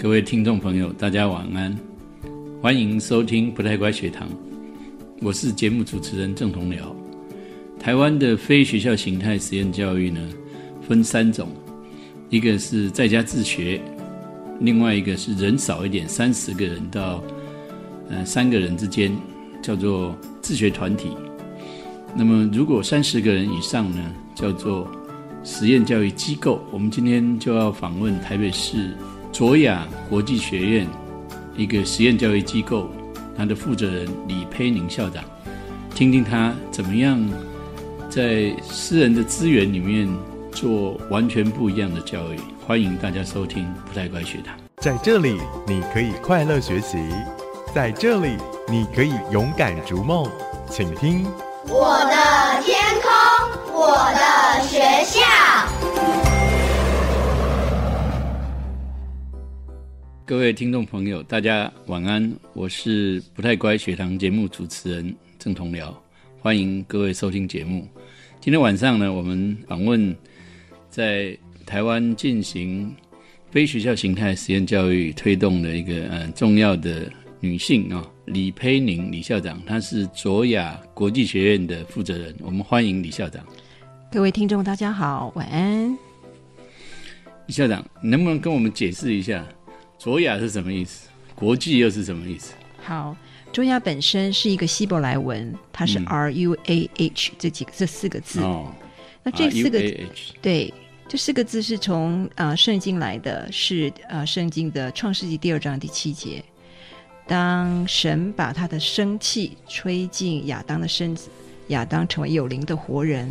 各位听众朋友，大家晚安，欢迎收听不太乖学堂，我是节目主持人郑同僚。台湾的非学校形态实验教育呢，分三种，一个是在家自学，另外一个是人少一点，三十个人到呃三个人之间，叫做自学团体。那么如果三十个人以上呢，叫做实验教育机构。我们今天就要访问台北市卓雅国际学院一个实验教育机构，它的负责人李佩宁校长，听听他怎么样在私人的资源里面做完全不一样的教育。欢迎大家收听不太乖学堂。在这里，你可以快乐学习；在这里，你可以勇敢逐梦。请听。我的天空，我的学校。各位听众朋友，大家晚安，我是不太乖学堂节目主持人郑同僚，欢迎各位收听节目。今天晚上呢，我们访问在台湾进行非学校形态实验教育推动的一个呃重要的女性啊。李佩宁李校长，她是卓雅国际学院的负责人。我们欢迎李校长。各位听众，大家好，晚安。李校长，能不能跟我们解释一下卓雅是什么意思？国际又是什么意思？好，卓雅本身是一个希伯来文，它是 R U A H 这几个这四个字。哦，那这四个对，这四个字是从啊圣经来的，是呃圣经的创世纪第二章第七节。当神把他的生气吹进亚当的身子，亚当成为有灵的活人。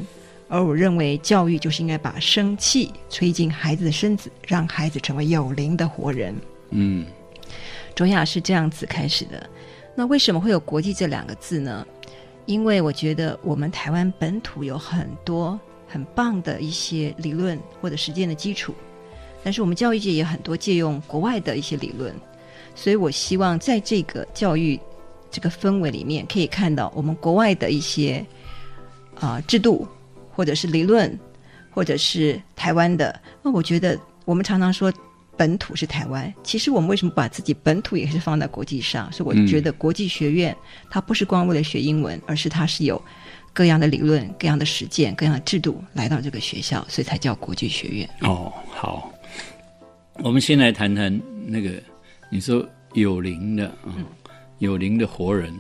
而我认为教育就是应该把生气吹进孩子的身子，让孩子成为有灵的活人。嗯，卓雅是这样子开始的。那为什么会有“国际”这两个字呢？因为我觉得我们台湾本土有很多很棒的一些理论或者实践的基础，但是我们教育界也很多借用国外的一些理论。所以我希望在这个教育这个氛围里面，可以看到我们国外的一些啊制度，或者是理论，或者是台湾的。那我觉得我们常常说本土是台湾，其实我们为什么把自己本土也是放在国际上？所以我觉得国际学院它不是光为了学英文，而是它是有各样的理论、各样的实践、各样的制度来到这个学校，所以才叫国际学院。哦，好，我们先来谈谈那个。你说有灵的啊，有灵的活人，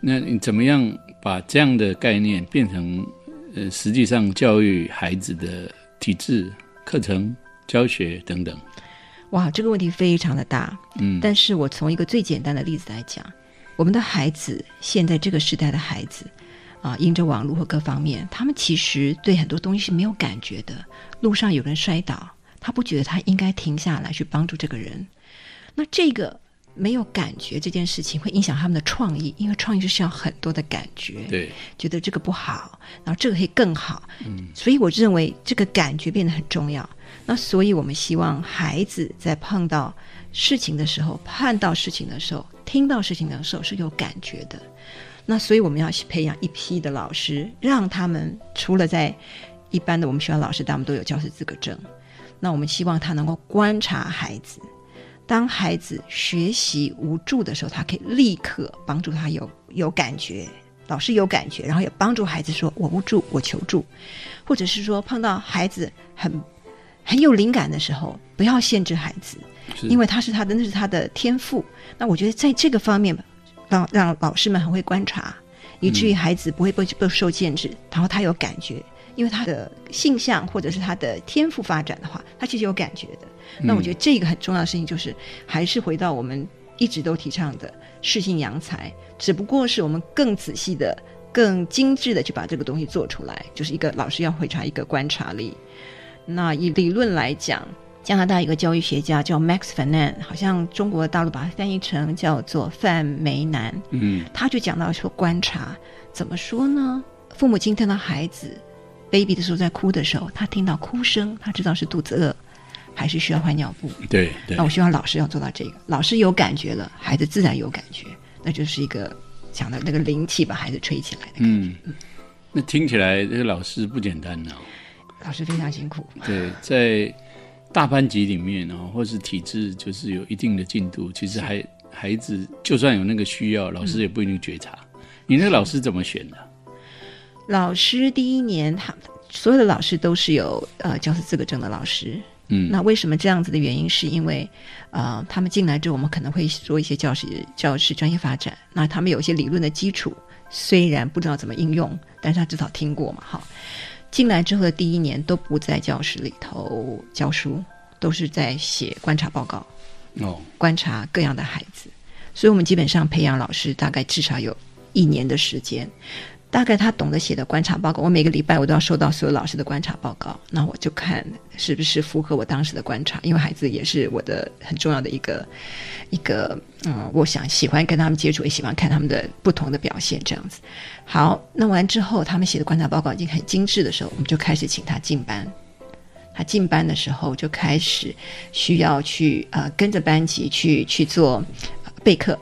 那你怎么样把这样的概念变成呃，实际上教育孩子的体制、课程、教学等等？哇，这个问题非常的大。嗯，但是我从一个最简单的例子来讲，我们的孩子现在这个时代的孩子啊，因着网络和各方面，他们其实对很多东西是没有感觉的。路上有人摔倒，他不觉得他应该停下来去帮助这个人。那这个没有感觉这件事情会影响他们的创意，因为创意是需要很多的感觉。对，觉得这个不好，然后这个可以更好。嗯，所以我认为这个感觉变得很重要。那所以我们希望孩子在碰到事情的时候、看到事情的时候、听到事情的时候是有感觉的。那所以我们要培养一批的老师，让他们除了在一般的我们学校老师，他们都有教师资格证。那我们希望他能够观察孩子。当孩子学习无助的时候，他可以立刻帮助他有有感觉，老师有感觉，然后也帮助孩子说我无助，我求助，或者是说碰到孩子很很有灵感的时候，不要限制孩子，因为他是他的那是他的天赋。那我觉得在这个方面，让让老师们很会观察，以至于孩子不会被被受限制，然后他有感觉。因为他的性向或者是他的天赋发展的话，他其实有感觉的。那我觉得这个很重要的事情就是，还是回到我们一直都提倡的适性扬才，只不过是我们更仔细的、更精致的去把这个东西做出来。就是一个老师要会察一个观察力。那以理论来讲，加拿大一个教育学家叫 Max Fanan，好像中国大陆把它翻译成叫做范梅南。嗯，他就讲到说观察怎么说呢？父母亲听到孩子。baby 的时候在哭的时候，他听到哭声，他知道是肚子饿，还是需要换尿布。对，那我希望老师要做到这个，老师有感觉了，孩子自然有感觉，那就是一个讲的那个灵气把孩子吹起来的。嗯，那听起来这个老师不简单呢。老师非常辛苦。对，在大班级里面啊，或是体制就是有一定的进度，其实还孩子就算有那个需要，老师也不一定觉察。你那个老师怎么选的？老师第一年，他所有的老师都是有呃教师资格证的老师。嗯，那为什么这样子的原因，是因为呃，他们进来之后，我们可能会做一些教师教师专业发展。那他们有一些理论的基础，虽然不知道怎么应用，但是他至少听过嘛。好，进来之后的第一年都不在教室里头教书，都是在写观察报告，哦，观察各样的孩子。所以我们基本上培养老师大概至少有一年的时间。大概他懂得写的观察报告，我每个礼拜我都要收到所有老师的观察报告，那我就看是不是符合我当时的观察，因为孩子也是我的很重要的一个 一个嗯，我想喜欢跟他们接触，也喜欢看他们的不同的表现，这样子。好，弄完之后，他们写的观察报告已经很精致的时候，我们就开始请他进班。他进班的时候就开始需要去呃跟着班级去去做备课，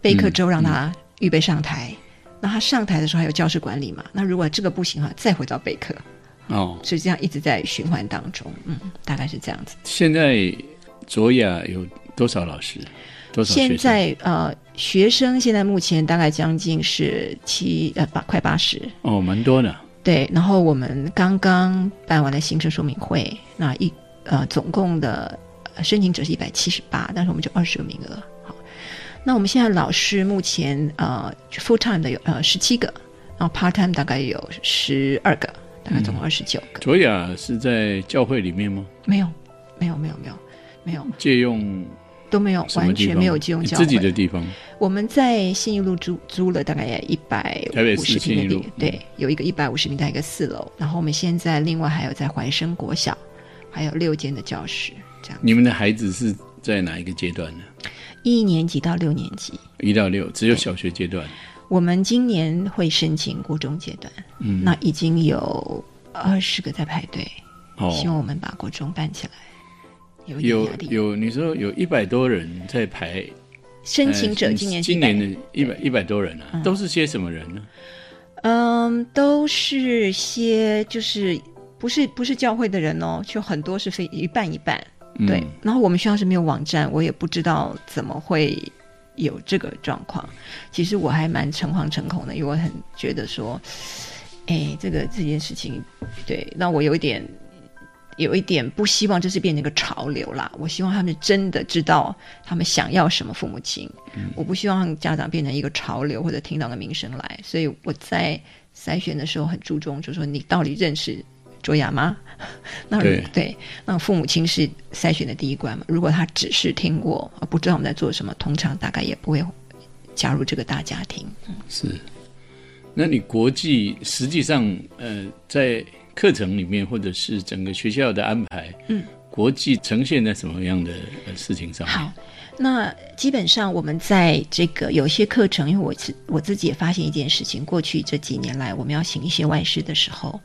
备课之后让他预备上台。那他上台的时候还有教室管理嘛？那如果这个不行的话，再回到备课，哦，所以这样一直在循环当中，嗯，大概是这样子。现在卓雅有多少老师？多少？现在呃，学生现在目前大概将近是七呃八快八十，哦，蛮多的。对，然后我们刚刚办完了新生说明会，那一呃总共的呃申请者是一百七十八，但是我们就二十个名额。好，那我们现在老师目前呃 full time 的有呃十七个，然后 part time 大概有十二个，大概总共二十九个。卓雅是在教会里面吗？没有，没有，没有，没有，没有，借用都没有？完全没有借用教会。自己的地方。我们在信义路租租了大概一百五十平的地，对，有一个一百五十平的一个四楼，然后我们现在另外还有在怀生国小，还有六间的教室，这样你们的孩子是在哪一个阶段呢？一年级到六年级，一到六，只有小学阶段。我们今年会申请国中阶段，嗯，那已经有二十个在排队，希望哦，我们把国中办起来，有有。有，你说有一百多人在排，申请者呃今年今年的一百一百多人啊，都是些什么人呢？嗯，都是些就是不是不是教会的人哦，就很多是非一半一半。对，嗯然后我们学校是没有网站，我也不知道怎么会有这个状况。其实我还蛮诚惶诚恐的，因为我很觉得说，哎，这个这件事情，对，让我有一点。有一点不希望这是变成一个潮流啦，我希望他们真的知道他们想要什么父母亲，我不希望家长变成一个潮流或者听到个名声来，所以我在筛选的时候很注重，就是说你到底认识卓雅吗？那如对那父母亲是筛选的第一关嘛。如果他只是听过，而不知道我们在做什么，通常大概也不会加入这个大家庭。是。那你国际实际上呃，在课程里面或者是整个学校的安排，嗯，国际呈现在什么样的呃事情上面？好，那基本上我们在这个有些课程，因为我自我自己也发现一件事情，过去这几年来，我们要请一些外事的时候，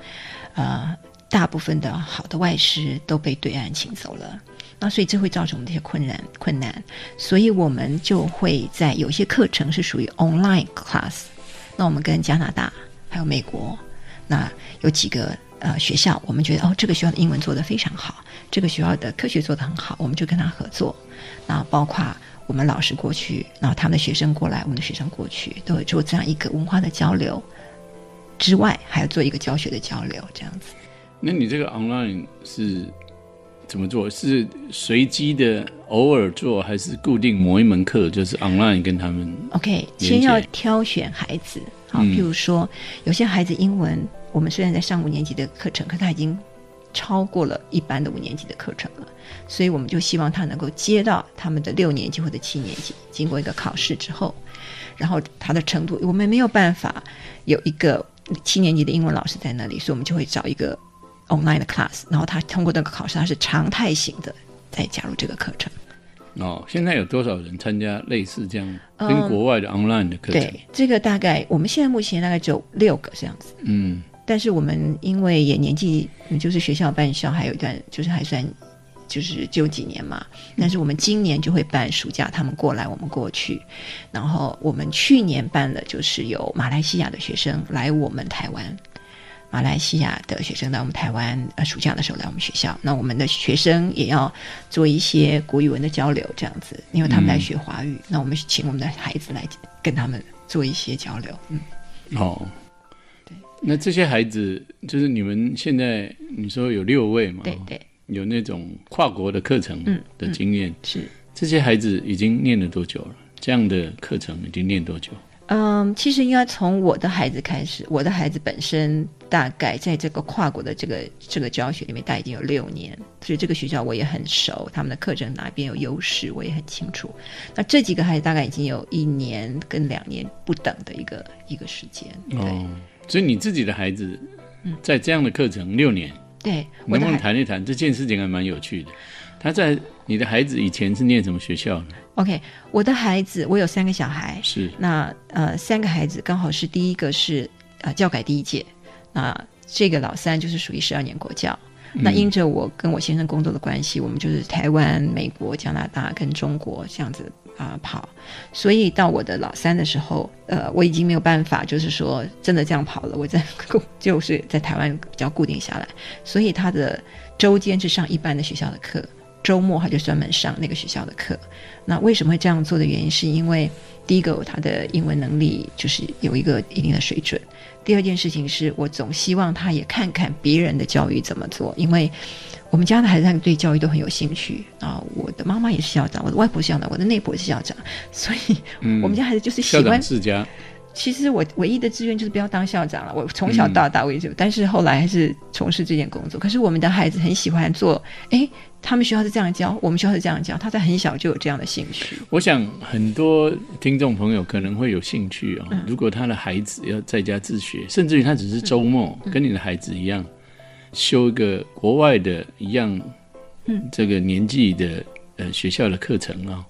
呃，大部分的好的外师都被对岸请走了。那所以这会造成我们这些困难困难，所以我们就会在有些课程是属于 online class，那我们跟加拿大还有美国，那有几个呃学校，我们觉得哦这个学校的英文做得非常好，这个学校的科学做得很好，我们就跟他合作。那包括我们老师过去，然后他们的学生过来，我们的学生过去，都有做这样一个文化的交流之外，还要做一个教学的交流，这样子。那你这个 online 是怎么做？是随机的偶尔做，还是固定某一门课就是 online 跟他们？OK，先要挑选孩子，好，嗯譬如说有些孩子英文，我们虽然在上五年级的课程，可他已经超过了一般的五年级的课程了，所以我们就希望他能够接到他们的六年级或者七年级，经过一个考试之后，然后他的程度，我们没有办法有一个七年级的英文老师在那里，所以我们就会找一个 online 的 class，然后他通过那个考试，他是常态型的，再加入这个课程。哦，现在有多少人参加类似这样嗯跟国外的 online 的课程？对，这个大概我们现在目前大概只有六个这样子。嗯，但是我们因为也年纪，嗯就是学校办校还有一段，就是还算就是只有几年嘛。但是我们今年就会办暑假，他们过来，我们过去。然后我们去年办了，就是有马来西亚的学生来我们台湾。马来西亚的学生来我们台湾，呃，暑假的时候来我们学校。那我们的学生也要做一些国语文的交流，这样子，因为他们来学华语，那我们请我们的孩子来跟他们做一些交流。嗯，哦，对。那这些孩子，就是你们现在你说有六位嘛？对对，有那种跨国的课程嗯的经验。是。这些孩子已经念了多久了？这样的课程已经念多久？嗯，其实应该从我的孩子开始。我的孩子本身大概在这个跨国的这个这个教学里面，大概已经有六年，所以这个学校我也很熟，他们的课程哪边有优势，我也很清楚。那这几个孩子大概已经有一年跟两年不等的一个一个时间。对、哦，所以你自己的孩子在这样的课程六年，对，我能不能谈一谈这件事情？还蛮有趣的。他在你的孩子以前是念什么学校呢？OK，我的孩子，我有三个小孩，是那呃，三个孩子刚好是第一个是呃教改第一届，那这个老三就是属于十二年国教。那因着我跟我先生工作的关系，我们就是台湾、美国、加拿大跟中国这样子啊、跑，所以到我的老三的时候，呃，我已经没有办法，就是说真的这样跑了，我在 就是在台湾比较固定下来，所以他的周间是上一般的学校的课，周末他就专门上那个学校的课。那为什么会这样做的原因，是因为第一个他的英文能力就是有一个一定的水准。第二件事情是我总希望他也看看别人的教育怎么做，因为我们家的孩子对教育都很有兴趣啊。我的妈妈也是校长，我的外婆校长，我的内婆也是校长，所以我们家孩子就是喜欢。世家，其实我唯一的志愿就是不要当校长了。我从小到大我也就，但是后来还是从事这件工作。可是我们的孩子很喜欢做，诶，他们学校是这样教，我们学校是这样教，他在很小就有这样的兴趣。我想很多听众朋友可能会有兴趣哦。嗯如果他的孩子要在家自学，甚至于他只是周末、嗯跟你的孩子一样，修一个国外的一样，嗯，这个年纪的呃学校的课程啊、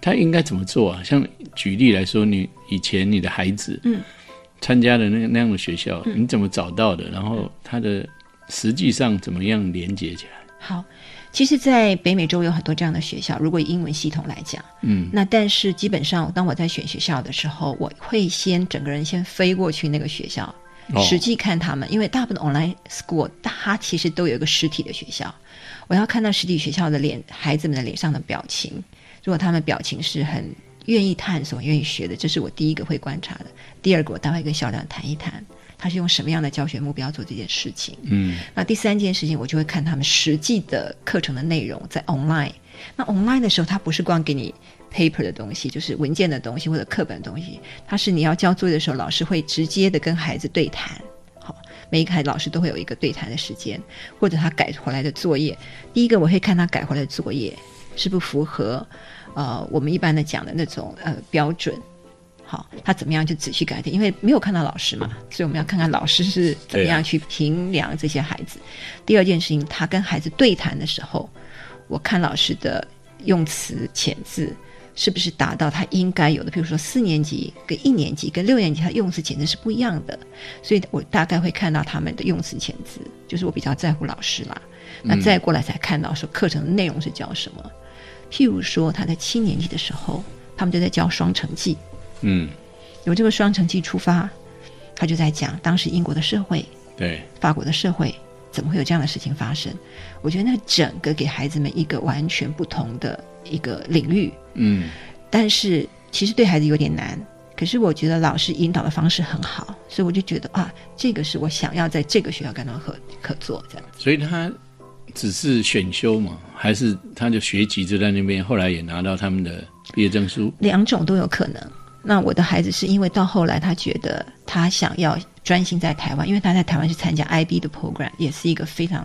他应该怎么做啊？像举例来说，你以前你的孩子，嗯，参加的那个那样的学校，嗯你怎么找到的？然后他的实际上怎么样连接起来？好，其实，在北美洲有很多这样的学校。如果以英文系统来讲，嗯，那但是基本上，当我在选学校的时候，我会先整个人先飞过去那个学校，哦实际看他们，因为大部分 online school 它其实都有一个实体的学校，我要看到实体学校的脸，孩子们的脸上的表情。如果他们表情是很愿意探索、愿意学的，这是我第一个会观察的。第二个，我待会跟校长谈一谈，他是用什么样的教学目标做这件事情。嗯，那第三件事情，我就会看他们实际的课程的内容在 online。那 online 的时候，它不是光给你 paper 的东西，就是文件的东西或者课本的东西，它是你要交作业的时候，老师会直接的跟孩子对谈。好，每一个孩子老师都会有一个对谈的时间，或者他改回来的作业。第一个，我会看他改回来的作业是不符合呃我们一般的讲的那种呃标准。好，他怎么样就仔细改变，因为没有看到老师嘛，所以我们要看看老师是怎么样去评量这些孩子。第二件事情，他跟孩子对谈的时候，我看老师的用词遣字是不是达到他应该有的。比如说四年级跟一年级跟六年级，他用词遣字是不一样的，所以我大概会看到他们的用词遣字，就是我比较在乎老师啦。那再过来才看到说课程的内容是教什么。譬如说他在七年级的时候，他们就在教双城记。嗯，由这个双城记出发，他就在讲当时英国的社会、对，法国的社会怎么会有这样的事情发生。我觉得那整个给孩子们一个完全不同的一个领域，嗯，但是其实对孩子有点难。可是我觉得老师引导的方式很好，所以我就觉得啊，这个是我想要在这个学校跟他合合作这样子。所以他只是选修嘛，还是他的学籍就在那边，后来也拿到他们的毕业证书？两种都有可能。那我的孩子是因为到后来他觉得他想要专心在台湾，因为他在台湾是参加 IB 的 program，也是一个非常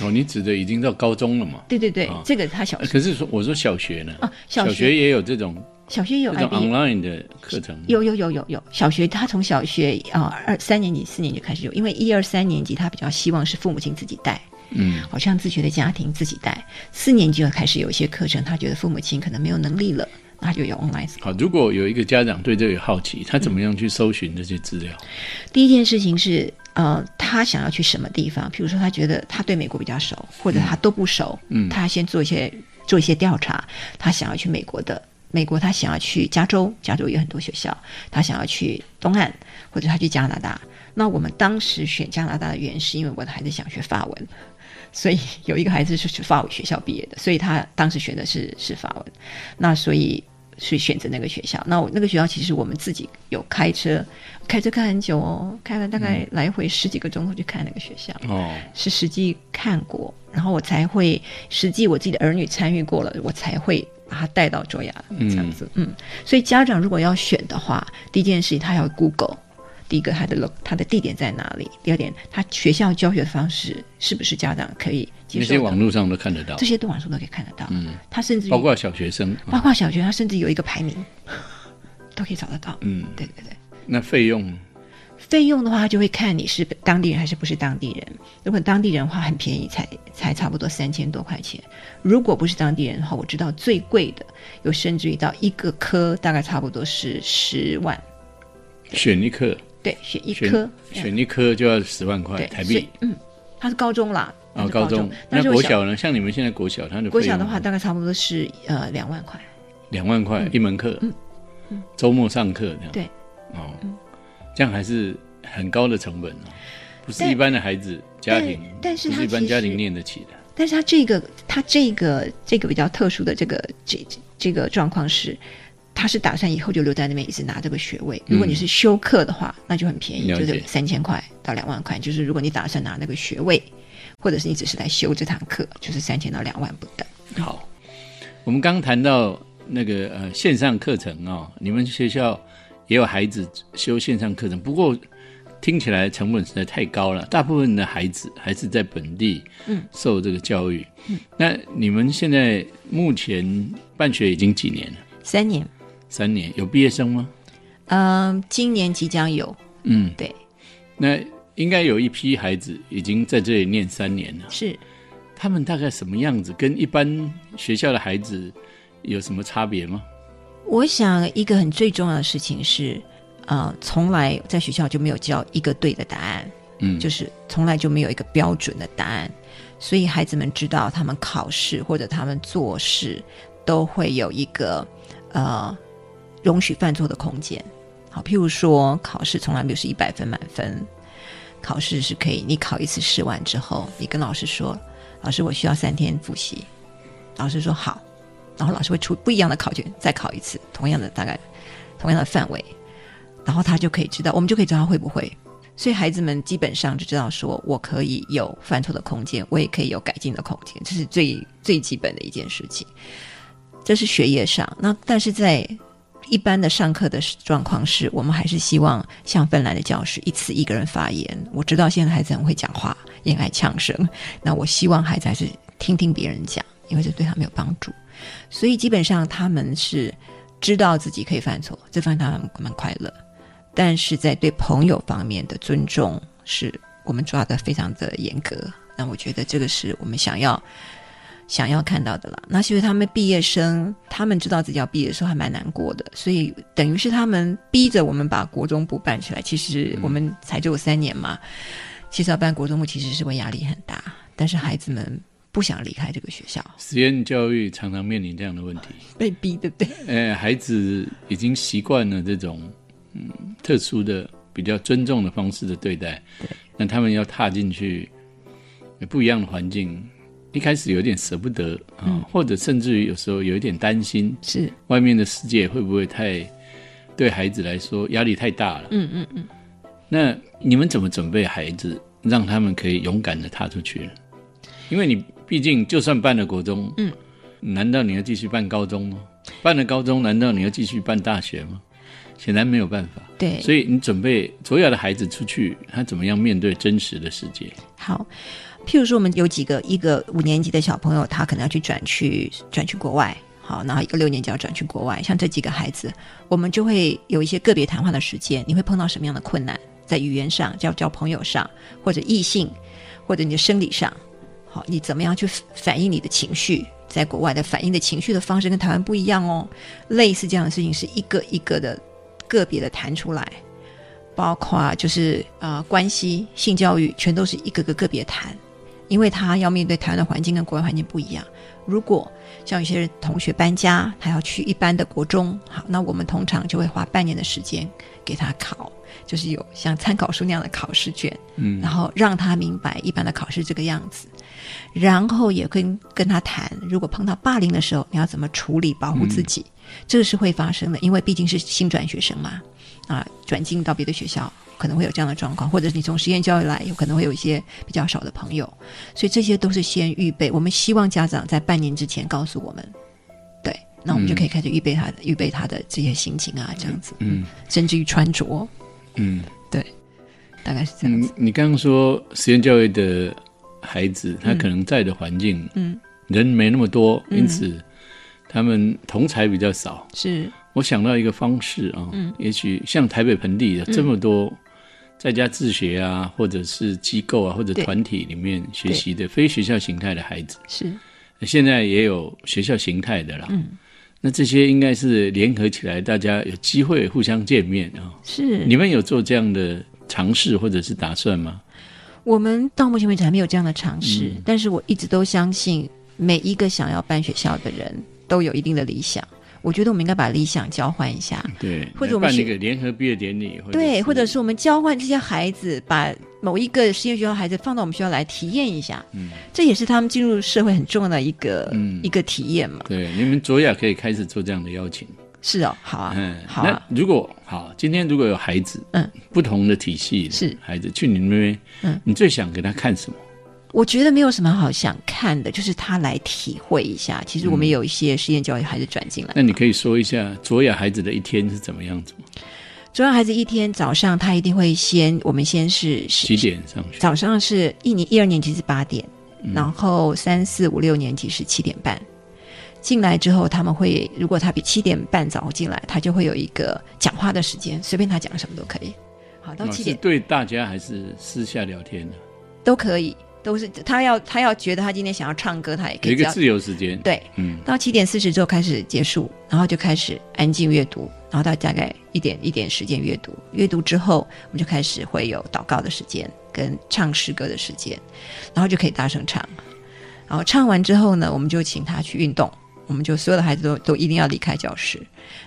哦，你指的已经到高中了嘛？对对对，啊这个他小学可是说我说小学呢？啊小学学也有这种小学有这种 IB，online 的课程。有有有有有，小学他从小学啊二三年级、四年级开始有，因为一二三年级他比较希望是父母亲自己带，嗯，好像自学的家庭自己带。四年级就开始有一些课程，他觉得父母亲可能没有能力了，那就有 online。好，如果有一个家长对这个好奇，他怎么样去搜寻这些资料？第一件事情是，呃，他想要去什么地方？比如说，他觉得他对美国比较熟，或者他都不熟，嗯他先做一些做一些调查，他想要去美国的。美国，他想要去加州，加州有很多学校，他想要去东岸，或者他去加拿大。那我们当时选加拿大的原因是因为我的孩子想学法文，所以有一个孩子是去法文学校毕业的，所以他当时选的是是法文。那所以是选择那个学校。那我那个学校其实我们自己有开车，开车开很久哦，开了大概来回十几个钟头去看那个学校。哦，是实际看过，然后我才会实际我自己的儿女参与过了，我才会把他带到卓雅这样子。嗯，所以家长如果要选的话，第一件事情他要 Google，第一个他的他的地点在哪里，第二点他学校教学的方式是不是家长可以接那受的，些网络上都看得到这，些都网上都可以看得到。嗯，他甚至包括小学生。包括小学，他甚至有一个排名，都可以找得到。嗯，对对对。那费用费用的话，就会看你是当地人还是不是当地人。如果当地人的话，很便宜，才才差不多三千多块钱。如果不是当地人的话，我知道最贵的有甚至于到一个科大概差不多是十万。选一科，对，选一科，选一科就要十万块台币。。嗯，他是高中啦，啊哦，高中那国小呢？像你们现在国小，他的国小的话，大概差不多是呃两万块。两万块一门课，周末上课这样。对，哦，这样还是很高的成本哦，不是一般的孩子家庭，但但是他一般家庭念得起的。但是他这个他这个这个比较特殊的这个这这这个状况是，他是打算以后就留在那边一直拿这个学位。如果你是修课的话，那就很便宜，就是三千块到两万块。就是如果你打算拿那个学位，或者是你只是来修这堂课，就是三千到两万不等。好，我们刚谈到那个呃线上课程哦，你们学校也有孩子修线上课程，不过听起来成本实在太高了。大部分的孩子还是在本地嗯受这个教育。那你们现在目前办学已经几年了？三年，三年，有毕业生吗？嗯、今年即将有，嗯，对，那应该有一批孩子已经在这里念三年了。是他们大概什么样子？跟一般学校的孩子有什么差别吗？我想一个很最重要的事情是，呃，从来在学校就没有教一个对的答案。嗯，就是从来就没有一个标准的答案，所以孩子们知道他们考试或者他们做事都会有一个呃容许犯错的空间。好，譬如说考试从来没有是一百分满分，考试是可以，你考一次试完之后，你跟老师说，老师我需要三天复习，老师说好，然后老师会出不一样的考卷再考一次，同样的大概同样的范围，然后他就可以知道，我们就可以知道他会不会。所以孩子们基本上就知道说，我可以有犯错的空间，我也可以有改进的空间，这是最最基本的一件事情。这是学业上，那但是在一般的上课的状况是，我们还是希望像芬兰的教室，一次一个人发言。我知道现在孩子很会讲话，也爱呛声，那我希望孩子还是听听别人讲，因为这对他没有帮助。所以基本上他们是知道自己可以犯错，这方他们蛮快乐。但是在对朋友方面的尊重，是我们抓的非常的严格。那我觉得这个是我们想要想要看到的了。那其实他们毕业生，他们知道自己要毕业的时候还蛮难过的，所以等于是他们逼着我们把国中部办起来。其实我们才只有三年嘛，其实要办国中部其实是会压力很大，但是孩子们不想离开这个学校，实验教育常常面临这样的问题。被逼，对不对？呃，孩子已经习惯了这种嗯特殊的、比较尊重的方式的对待，那他们要踏进去呃不一样的环境，一开始有点舍不得啊、或者甚至于有时候有一点担心，是，外面的世界会不会太对孩子来说压力太大了？嗯嗯嗯。那你们怎么准备孩子，让他们可以勇敢的踏出去呢？因为你毕竟就算办了国中，嗯，难道你要继续办高中吗？办了高中，难道你要继续办大学吗？显然没有办法。对，所以你准备所有的孩子出去，他怎么样面对真实的世界？好，譬如说，我们有几个一个五年级的小朋友，他可能要去转去转去国外，好，然后一个六年级要转去国外，像这几个孩子，我们就会有一些个别谈话的时间。你会碰到什么样的困难？在语言上、交交朋友上，或者异性，或者你的生理上，好，你怎么样去反映你的情绪？在国外的反映的情绪的方式跟台湾不一样哦。类似这样的事情是一个一个的个别的谈出来。包括就是呃关系、性教育，全都是一个个个别谈，因为他要面对台湾的环境跟国外环境不一样。如果像有些同学搬家，他要去一般的国中，好，那我们通常就会花半年的时间给他考，就是有像参考书那样的考试卷，嗯。然后让他明白一般的考试这个样子，然后也跟跟他谈，如果碰到霸凌的时候，你要怎么处理，保护自己，这个是会发生的，因为毕竟是新转学生嘛，啊，转进到别的学校可能会有这样的状况，或者是你从实验教育来，有可能会有一些比较少的朋友，所以这些都是先预备。我们希望家长在半年之前告诉我们，对，那我们就可以开始预备他的、预备他的这些心情啊，这样子，嗯。甚至于穿着，嗯。对大概是这样嗯子。，你刚刚说实验教育的孩子，他可能在的环境，嗯，人没那么多，嗯。因此他们同才比较少。是，我想到一个方式啊，嗯，也许像台北盆地有这么多在家自学啊，或者是机构啊，或者团体里面学习的非学校形态的孩子，是，现在也有学校形态的啦。嗯，那这些应该是联合起来，大家有机会互相见面啊。是。你们有做这样的尝试或者是打算吗？我们到目前为止还没有这样的尝试，嗯但是我一直都相信，每一个想要办学校的人都有一定的理想。我觉得我们应该把理想交换一下，对，或者我们是办一个联合毕业典礼，对，或者是是我们交换这些孩子，把某一个实验学校孩子放到我们学校来体验一下，嗯这也是他们进入社会很重要的一个、嗯一个体验嘛。对，你们卓雅可以开始做这样的邀请。是哦，好啊，嗯，好啊，那如果好，今天如果有孩子，嗯，不同的体系的是孩子去你们那边，嗯，你最想给他看什么？我觉得没有什么好想看的，就是他来体会一下。其实我们嗯有一些实验教育孩子转进来，那你可以说一下卓雅孩子的一天是怎么样子吗？主要孩子一天早上他一定会先，我们先是几点上学？早上是一年一二年级是八点，嗯然后三四五六年级是七点半。进来之后，他们会如果他比七点半早进来，他就会有一个讲话的时间，随便他讲什么都可以。好，到七点对大家还是私下聊天的？都可以，都是他要他要觉得他今天想要唱歌，他也可以一个自由时间。，对。嗯，到七点四十之后开始结束，然后就开始安静阅读，然后到大概一点一点时间阅读。阅读之后，我们就开始会有祷告的时间跟唱诗歌的时间，然后就可以大声唱。然后唱完之后呢，我们就请他去运动。我们就所有的孩子都都一定要离开教室。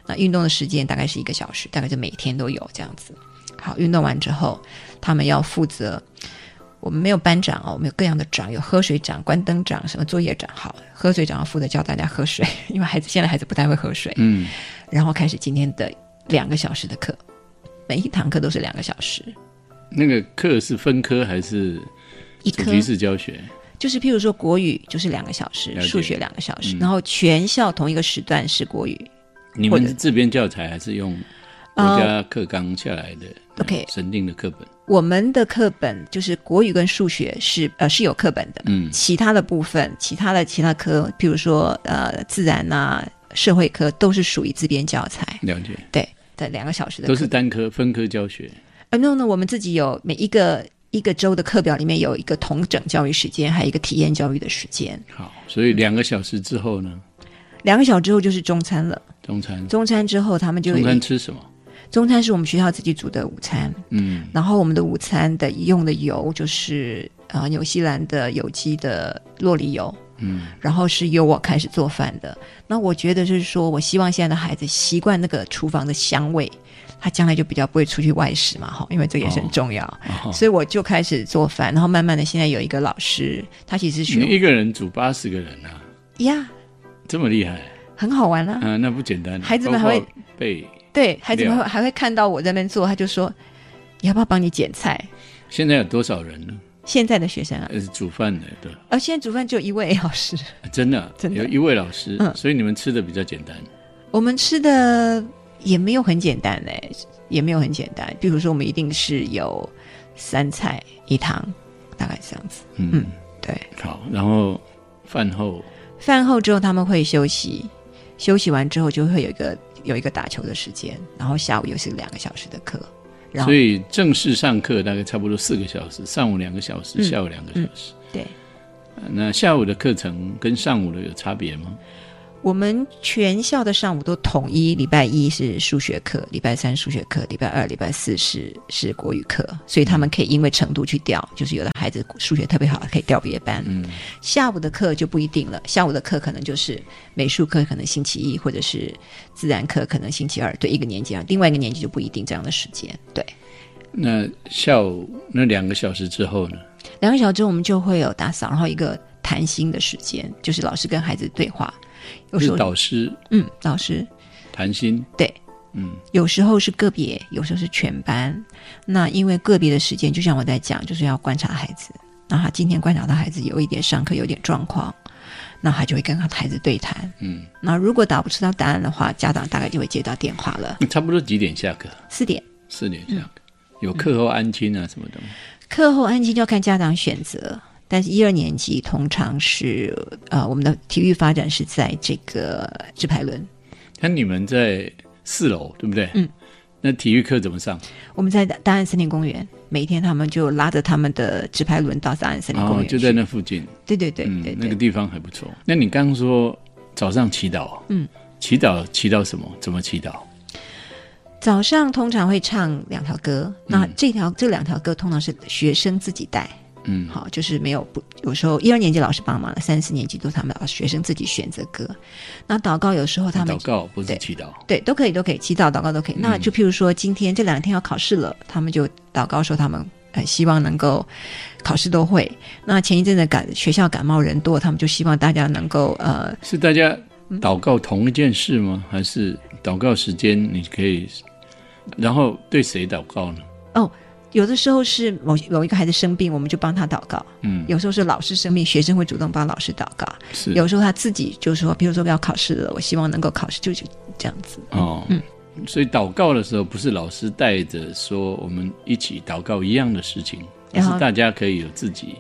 那运动的时间大概是一个小时，大概就每天都有这样子。好，运动完之后，他们要负责。我们没有班长哦，我们有各样的长，有喝水长、关灯长、什么作业长。好，喝水长要负责教大家喝水，因为孩子现在孩子不太会喝水。嗯，然后开始今天的两个小时的课，每一堂课都是两个小时，那个课是分科还是一科主题式教学？就是譬如说国语就是两个小时数学两个小时，嗯然后全校同一个时段是国语。你们是自编教材还是用国家课纲下来的呃 OK 审定的课本？我们的课本就是国语跟数学是呃是有课本的，嗯。其他的部分，其他的其他科，譬如说呃自然啊、社会科都是属于自编教材，了解，对的两个小时的都是单科分科教学。呃，no 呢，我们自己有每一个一个周的课表里面有一个同整教育时间，还有一个体验教育的时间。好，所以两个小时之后呢，两个小时之后就是中餐了，中餐，中餐之后他们就中餐吃什么？中餐是我们学校自己煮的午餐，嗯，然后我们的午餐的用的油就是呃纽西兰的有机的洛梨油，嗯，然后是由我开始做饭的。那我觉得就是说我希望现在的孩子习惯那个厨房的香味，他将来就比较不会出去外食嘛，哈，因为这也是很重要。哦所以我就开始做饭，然后慢慢的现在有一个老师，他其实是学一个人煮八十个人啊，呀，这么厉害很好玩啊。嗯？那不简单。孩子们还会背。对，孩子们还会看到我在那边做，他就说你要不要帮你剪菜？现在有多少人呢？现在的学生啊，呃，煮饭的，对，而现在煮饭只有一位老师。真的真的有一位老师，嗯所以你们吃的比较简单。我们吃的也没有很简单嘞，也没有很简单。比如说，我们一定是有三菜一汤，大概这样子。嗯，嗯对，好，然后饭后饭后之后他们会休息，休息完之后就会有一个有一个打球的时间，然后下午又是两个小时的课。然后所以正式上课大概差不多四个小时，上午两个小时，嗯下午两个小时。对呃那下午的课程跟上午的有差别吗？我们全校的上午都统一，礼拜一是数学课，礼拜三数学课，礼拜二、礼拜四是是国语课，所以他们可以因为程度去调，就是有的孩子数学特别好，可以调别班。嗯，下午的课就不一定了，下午的课可能就是美术课，可能星期一，或者是自然课，可能星期二。对一个年级啊，另外一个年级就不一定这样的时间。对，那下午那两个小时之后呢？两个小时之后我们就会有打扫，然后一个谈心的时间，就是老师跟孩子对话。有时是候，导师嗯，老师谈心，对，嗯，有时候是个别，有时候是全班。那因为个别的时间，就像我在讲，就是要观察孩子。那他今天观察到孩子有一点上课有点状况，那他就会跟他孩子对谈。嗯，那如果打不出到答案的话，家长大概就会接到电话了。差不多几点下课？四点四点下课。有课后安亲啊什么的吗？课后安静就要看家长选择。但是，一二年级通常是呃，我们的体育发展是在这个直排轮，那你们在四楼对不对？嗯。那体育课怎么上？我们在大安森林公园，每天他们就拉着他们的直排轮到大安森林公园、，哦就在那附近。对对对嗯对，对，那个地方还不错。那你刚刚说早上祈祷，嗯，祈祷祈祷什么？怎么祈祷？早上通常会唱两条歌，那这条这两条歌通常是学生自己带，嗯，好，就是没有不有时候一二年级老师帮忙了，三四年级都是他们老学生自己选择歌。那祷告有时候他们祷告不是祈祷。对都可以都可以，祈祷祷告都可以。那就譬如说今天这两天要考试了，他们就祷告说他们呃希望能够考试都会。那前一阵子感学校感冒人多，他们就希望大家能够呃是大家祷告同一件事吗？还是祷告时间你可以？然后对谁祷告呢？有的时候是某某一个孩子生病，我们就帮他祷告；嗯，有时候是老师生病，学生会主动帮老师祷告；是。有时候他自己就说，比如说要考试了，我希望能够考试，就就这样子。哦，嗯。所以祷告的时候不是老师带着说我们一起祷告一样的事情，而是大家可以有自己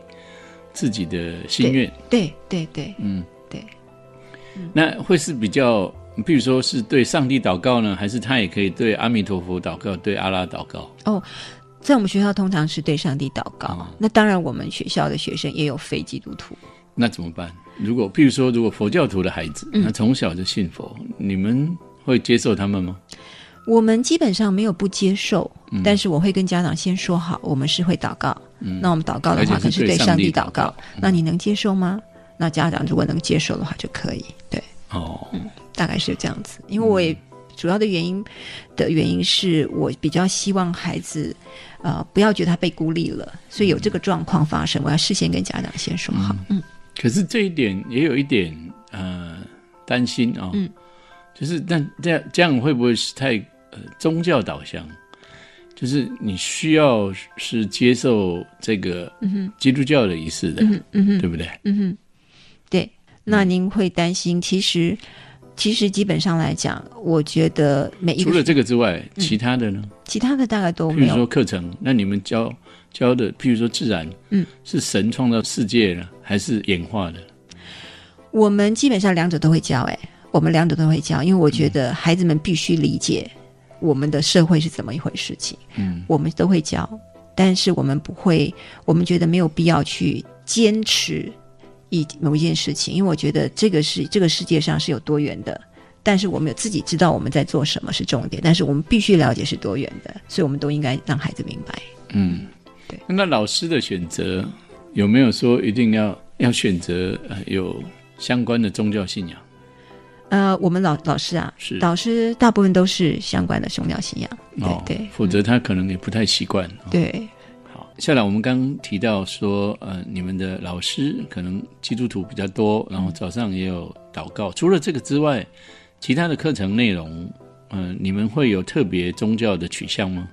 自己的心愿。对对对，嗯，对。那会是比较，比如说是对上帝祷告呢，还是他也可以对阿弥陀佛祷告，对阿拉祷告？在我们学校通常是对上帝祷告。哦那当然，我们学校的学生也有非基督徒。那怎么办？如果譬如说，如果佛教徒的孩子，嗯他从小就信佛，你们会接受他们吗？我们基本上没有不接受，嗯但是我会跟家长先说好，我们是会祷告。那我们祷告的话，可是对上帝祷祷告告。那你能接受吗？那家长如果能接受的话，就可以。对，哦，大概是这样子。因为我也主要的原因的原因是我比较希望孩子，呃，不要觉得他被孤立了，所以有这个状况发生，我要事先跟家长先说好。嗯，可是这一点也有一点呃担心啊、嗯就是但这样这样会不会是太呃宗教导向？就是你需要是接受这个基督教的仪式的，嗯哼，对不对？嗯哼，对。那您会担心？其实，其实基本上来讲，我觉得每一个除了这个之外，其他的呢？其他的大概都譬如说。课程，那你们教教的，譬如说自然，嗯，是神创造世界呢，还是演化的？我们基本上两者都会教，哎，我们两者都会教，因为我觉得孩子们必须理解我们的社会是怎么一回事情。嗯，我们都会教，但是我们不会，我们觉得没有必要去坚持一某一件事情，因为我觉得这个是这个世界上是有多元的，但是我们有自己知道我们在做什么是重点，但是我们必须了解是多元的，所以我们都应该让孩子明白。嗯，对。那老师的选择有没有说一定要要选择呃有相关的宗教信仰？呃，我们老老师啊，是老师大部分都是相关的宗教信仰，对、哦，对否则他可能也不太习惯。哦对，好，下来我们刚刚提到说，呃，你们的老师可能基督徒比较多，然后早上也有祷告。除了这个之外，其他的课程内容，嗯、你们会有特别宗教的取向吗？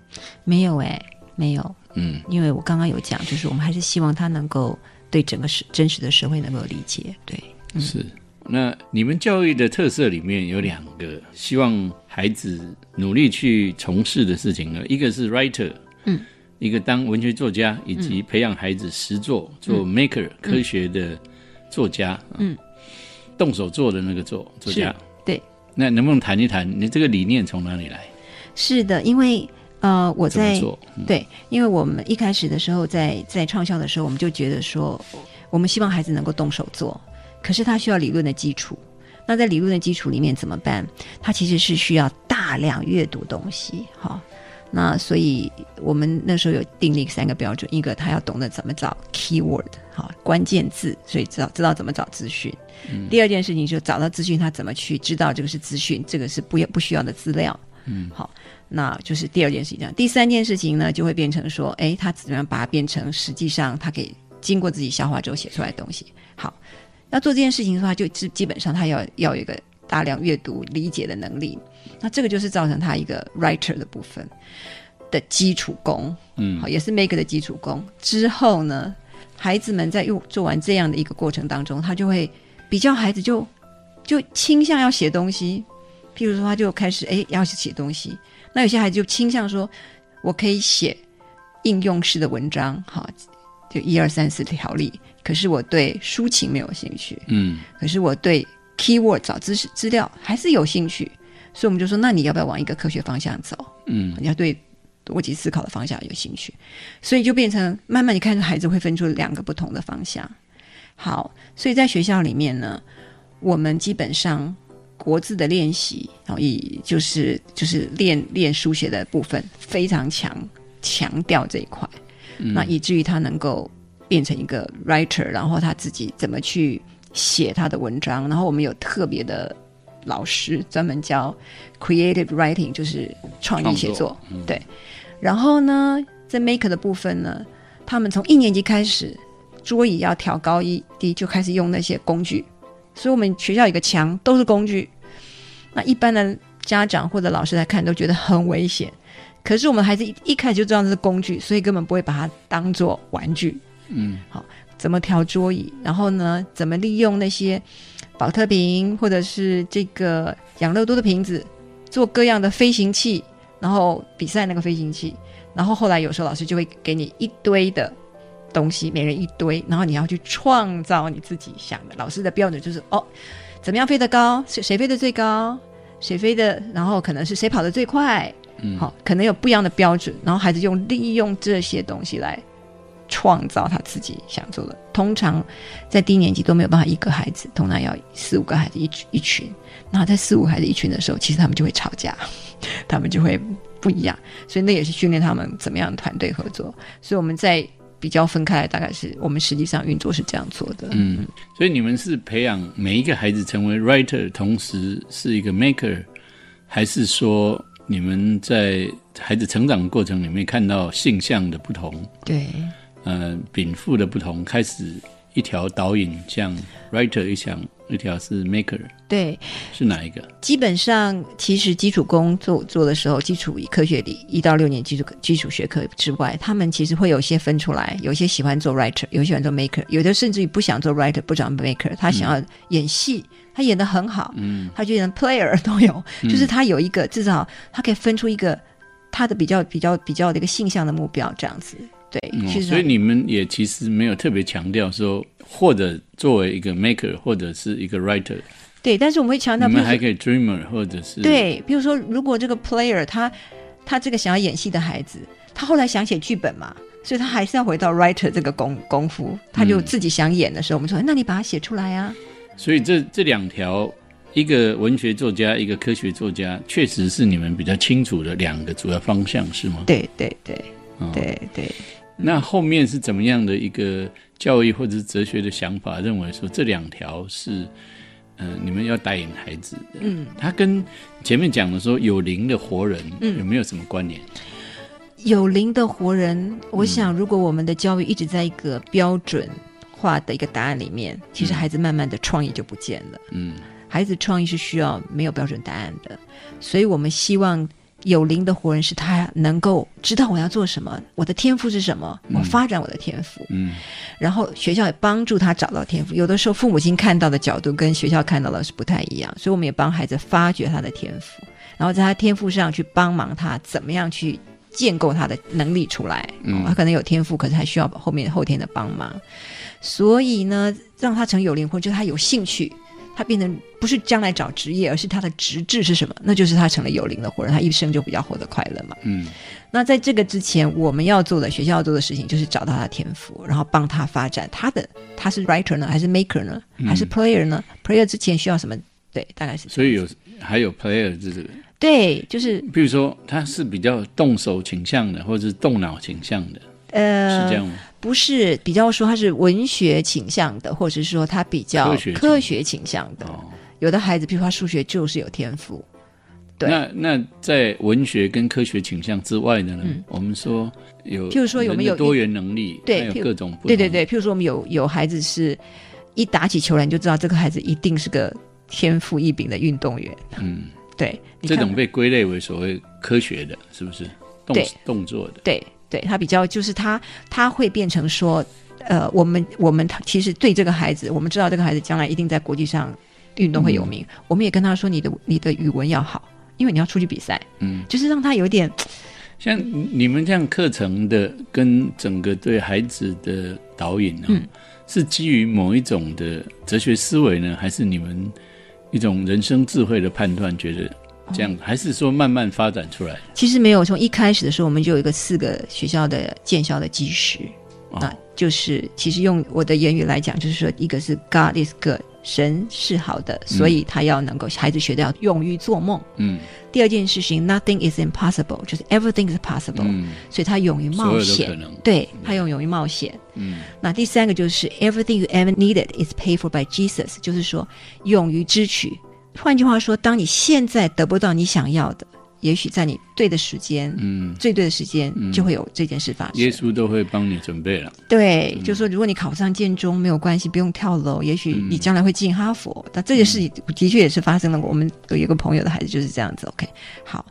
没有哎、没有，嗯，因为我刚刚有讲，就是我们还是希望他能够对整个社真实的社会能够理解，对。是。那你们教育的特色里面有两个希望孩子努力去从事的事情呢，一个是 writer，嗯，一个当文学作家，以及培养孩子实作做 maker、科学的作家，嗯，动手做的那个作作家，对。那能不能谈一谈你这个理念从哪里来？是的，因为呃，我在做？嗯对，因为我们一开始的时候在在创校的时候，我们就觉得说，我们希望孩子能够动手做，可是他需要理论的基础。那在理论的基础里面怎么办？他其实是需要大量阅读东西，哈。那所以我们那时候有定立三个标准，一个他要懂得怎么找 keyword，好关键字，所以知道知道怎么找资讯。第二件事情就找到资讯，他怎么去知道这个是资讯，这个是不不需要的资料。嗯，好，那就是第二件事情。第三件事情呢，就会变成说，哎，他怎么样把它变成实际上他可以经过自己消化之后写出来的东西。好，要做这件事情的话，就基基本上他要要有一个大量阅读理解的能力。那这个就是造成他一个 writer 的部分的基础功，嗯好，也是 make 的基础功。之后呢，孩子们在又做完这样的一个过程当中，他就会比较孩子就就倾向要写东西。譬如说，他就开始哎要写东西。那有些孩子就倾向说，我可以写应用式的文章，哈，就一二三四条例。可是我对抒情没有兴趣，嗯可是我对 keyword 找知识资料还是有兴趣，所以我们就说，那你要不要往一个科学方向走？嗯你要对逻辑思考的方向有兴趣，所以就变成慢慢你看，孩子会分出两个不同的方向。好，所以在学校里面呢，我们基本上国字的练习，然后以就是就是练练书写的部分非常强强调这一块，那以至于他能够变成一个 writer，然后他自己怎么去写他的文章，然后我们有特别的老师专门教 creative writing，就是创意写作，对。然后呢，在 maker 的部分呢，他们从一年级开始，桌椅要调高一低，就开始用那些工具。所以我们学校有一个墙都是工具，那一般的家长或者老师来看都觉得很危险。可是我们孩子一一开始就知道这是工具，所以根本不会把它当做玩具。嗯，好，怎么调桌椅，然后呢，怎么利用那些保特瓶或者是这个养乐多的瓶子做各样的飞行器，然后比赛那个飞行器，然后后来有时候老师就会给你一堆的东西，每人一堆，然后你要去创造你自己想的。老师的标准就是哦，怎么样飞得高，谁谁飞得最高，谁飞的，然后可能是谁跑得最快，嗯好，可能有不一样的标准，然后孩子用利用这些东西来创造他自己想做的。通常在低年级都没有办法一个孩子，通常要四五个孩子一群一群。然后在四五孩子一群的时候，其实他们就会吵架，他们就会不一样。所以那也是训练他们怎么样团队合作。所以我们在比较分开来，大概是我们实际上运作是这样做的。嗯，所以你们是培养每一个孩子成为 writer，同时是一个 maker，还是说你们在孩子成长过程里面看到性向的不同，对。呃，禀赋的不同，开始一条导引像 writer 一项，一条是 maker，对，是哪一个？基本上其实基础工作做的时候，基础科学里一到六年基础基础学科之外，他们其实会有些分出来，有些喜欢做 writer，有些喜欢做 maker，有的甚至于不想做 writer，不想 maker，他想要演戏，他演的很好，嗯，他就演 player 都有，就是他有一个至少他可以分出一个他的比较比较比较的一个性向的目标这样子。对，嗯其实所以你们也其实没有特别强调说，或者作为一个 maker，或者是一个 writer，对，但是我们会强调，你们还可以 dreamer，或者是，对，比如说，如果这个 player 他他这个想要演戏的孩子，他后来想写剧本嘛，所以他还是要回到 writer 这个功功夫，他就嗯自己想演的时候，我们说，哎那你把它写出来啊。所以这这两条，一个文学作家，一个科学作家，确实是你们比较清楚的两个主要方向，是吗？对对对哦对对，那后面是怎么样的一个教育或者是哲学的想法，认为说这两条是，呃，你们要带领孩子的？嗯，它跟前面讲的说有灵的活人，嗯有没有什么关联？有灵的活人，我想，如果我们的教育一直在一个标准化的一个答案里面，其实孩子慢慢的创意就不见了。嗯孩子创意是需要没有标准答案的，所以我们希望有灵的活人是他能够知道我要做什么，我的天赋是什么，我发展我的天赋，嗯然后学校也帮助他找到天赋。有的时候父母亲看到的角度跟学校看到的是不太一样，所以我们也帮孩子发掘他的天赋，然后在他天赋上去帮忙他怎么样去建构他的能力出来。嗯哦他可能有天赋，可是还需要后面后天的帮忙。所以呢，让他成有灵魂，就是他有兴趣，他变成不是将来找职业，而是他的职志是什么？那就是他成了有灵的活人，他一生就比较活得快乐嘛。嗯那在这个之前，我们要做的学校要做的事情，就是找到他的天赋，然后帮他发展他的。他是 writer 呢，还是 maker 呢，还是 player 呢、p l a y e r 之前需要什么对，大概是。所以有还有 player 这个，对，就是比如说他是比较动手倾向的，或者是动脑倾向的，呃，是这样吗？不是比较说他是文学倾向的，或者是说他比较科学倾向的。哦，有的孩子，比如说他数学就是有天赋，对那那在文学跟科学倾向之外的呢？我们说有，嗯譬如说有没有多元能力？对各种对对对。譬如说我们有有孩子是一打起球来，你就知道这个孩子一定是个天赋异禀的运动员。嗯，对，这种被归类为所谓科学的，是不是？动动作的，对对，他比较就是他他会变成说，呃，我们我们其实对这个孩子，我们知道这个孩子将来一定在国际上运动会有名，我们也跟他说，你的你的语文要好，因为你要出去比赛，嗯，就是让他有点像你们这样课程的跟整个对孩子的导引呢、嗯。是基于某一种的哲学思维呢，还是你们一种人生智慧的判断，觉得这样，还是说慢慢发展出来？其实没有，从一开始的时候，我们就有一个四个学校的建校的基石，那哦，就是其实用我的言语来讲，就是说，一个是 God is good，神是好的，所以他要能够孩子学的要勇于做梦。嗯第二件事情，Nothing is impossible，就是 everything is possible，、嗯所以他勇于冒险，能，对他勇勇于冒险。嗯那第三个就是 Everything you ever needed is paid for by Jesus，就是说勇于支取。换句话说，当你现在得不到你想要的，也许在你对的时间，嗯，最对的时间，嗯就会有这件事发生。耶稣都会帮你准备了。对，就说如果你考上建中没有关系，不用跳楼，也许嗯你将来会进哈佛。但这件事情的确也是发生了。我们有一个朋友的孩子就是这样子。OK，好。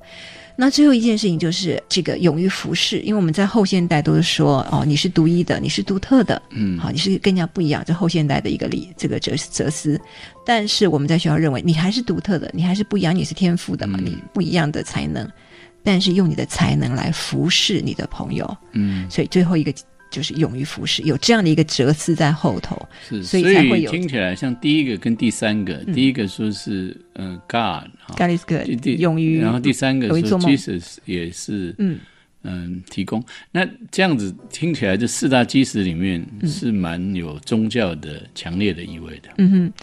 那最后一件事情就是这个勇于服侍，因为我们在后现代都是说哦，你是独一的，你是独特的，嗯，好，你是更加不一样，这后现代的一个理这个哲哲思。但是我们在学校认为你还是独特的，你还是不一样，你是天赋的嘛，嗯。你不一样的才能，但是用你的才能来服侍你的朋友，嗯，所以最后一个就是勇于服侍，有这样的一个哲思在后头。是，所所以才会有听起来像第一个跟第三个，第一个说是呃 God 哈 God is good，勇于然后第三个说 Jesus 也是嗯嗯提供。那这样子听起来，这四大基石里面是蛮有宗教的强烈的意味的。嗯哼。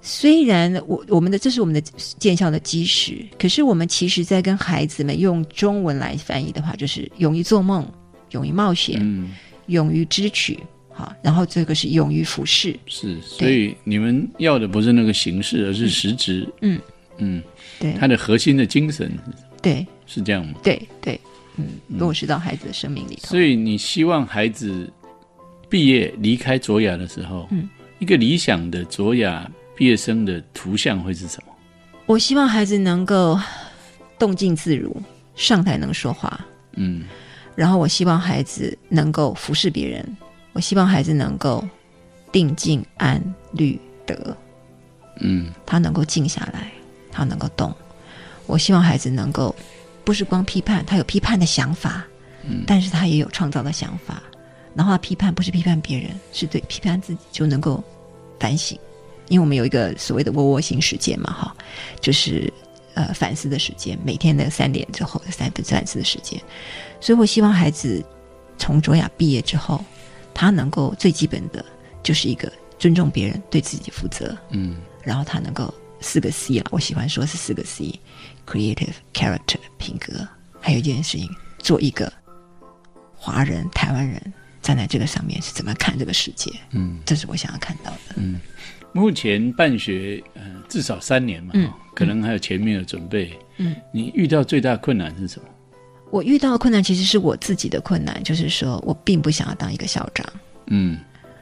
虽然我我们的这是我们的建校的基石，可是我们其实在跟孩子们用中文来翻译的话，就是勇于做梦，勇于冒险，嗯，勇于支取，好，然后这个是勇于服侍，是，所以你们要的不是那个形式，而是实质。嗯。嗯，对。它的核心的精神对。是这样吗？对对，嗯，落实到孩子的生命里头。所以你希望孩子毕业离开卓雅的时候，嗯，一个理想的卓雅毕业生的图像会是什么？我希望孩子能够动静自如，上台能说话，嗯然后我希望孩子能够服侍别人，我希望孩子能够定静安律德，嗯他能够静下来，他能够动。我希望孩子能够不是光批判，他有批判的想法，嗯但是他也有创造的想法。然后他批判不是批判别人，是对批判自己就能够反省。因为我们有一个所谓的窝窝型时间嘛，哈，就是呃反思的时间，每天的三点之后的三分反思的时间。所以我希望孩子从卓雅毕业之后，他能够最基本的就是一个尊重别人，对自己负责，嗯然后他能够四个 C 啦，我喜欢说是四个 C：creative、character、品格，还有一件事情，做一个华人、台湾人站在这个上面是怎么看这个世界，嗯这是我想要看到的。嗯。目前办学呃至少三年嘛，嗯可能还有前面的准备。嗯，你遇到最大困难是什么？我遇到的困难其实是我自己的困难，就是说我并不想要当一个校长，嗯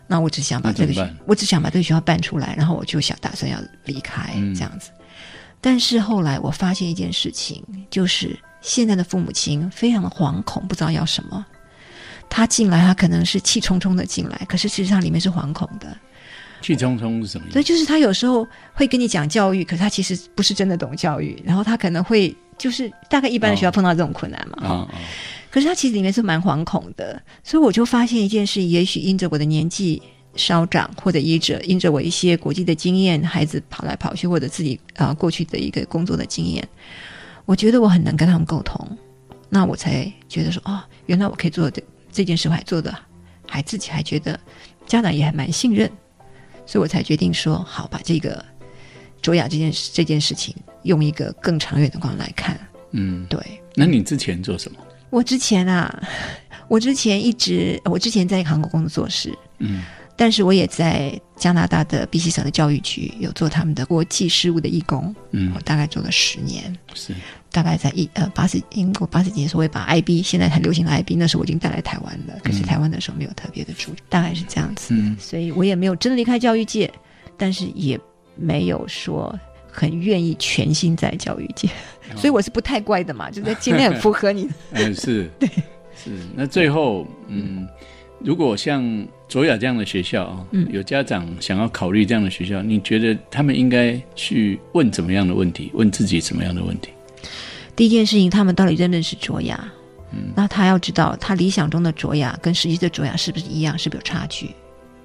那我只想把这个学我只想把这个学校办出来，然后我就想打算要离开、嗯这样子。但是后来我发现一件事情，就是现在的父母亲非常的惶恐，不知道要什么。他进来，他可能是气冲冲的进来，可是事实上里面是惶恐的。气冲冲是什么意思？所以就是他有时候会跟你讲教育，可是他其实不是真的懂教育，然后他可能会就是大概一般的学校碰到这种困难嘛，哈、可是他其实里面是蛮惶恐的，所以我就发现一件事，也许因着我的年纪稍长，或者因着因着我一些国际的经验，孩子跑来跑去，或者自己啊、呃过去的一个工作的经验，我觉得我很能跟他们沟通，那我才觉得说，哦，原来我可以做的这件事，我还做的还自己还觉得家长也还蛮信任，所以我才决定说，好，把这个卓雅这件事这件事情，用一个更长远的光来看。嗯，对那你之前做什么？我之前啊，我之前一直，我之前在韩国工作室，嗯但是我也在加拿大的 BC 省的教育局有做他们的国际事务的义工，嗯我，大概做了十年。是大概在一呃八十英国八十几年的时候，我也把 IB 现在很流行的 IB，那时候我已经带来台湾了，可是台湾的时候没有特别的注意，大概是这样子。嗯所以我也没有真的离开教育界，但是也没有说很愿意全心在教育界，哦所以我是不太乖的嘛，就是尽量符合你的。嗯，是，对，是。那最后，嗯，如果像卓雅这样的学校啊，嗯有家长想要考虑这样的学校，你觉得他们应该去问怎么样的问题？问自己怎么样的问题？第一件事情，他们到底认不认识卓雅？嗯，那他要知道，他理想中的卓雅跟实际的卓雅是不是一样，是不是有差距？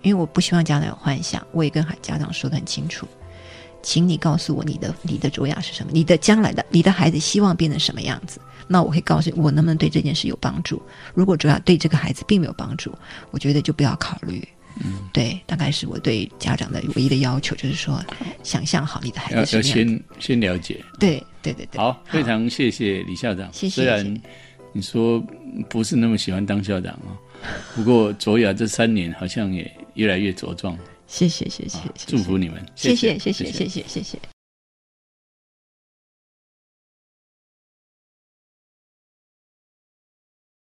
因为我不希望家长有幻想，我也跟孩家长说的很清楚，请你告诉我你的你的卓雅是什么，你的将来的你的孩子希望变成什么样子，那我会告诉你我能不能对这件事有帮助。如果卓雅对这个孩子并没有帮助，我觉得就不要考虑。嗯，对，大概是我对家长的唯一的要求，就是说，想象好你的孩要要子是什么样子。先先了解。对对对对，好，非常谢谢李校长。谢谢虽然你说不是那么喜欢当校长啊，不过卓雅这三年好像也越来越茁壮。谢谢谢谢祝福你们，谢谢谢谢谢谢谢谢谢。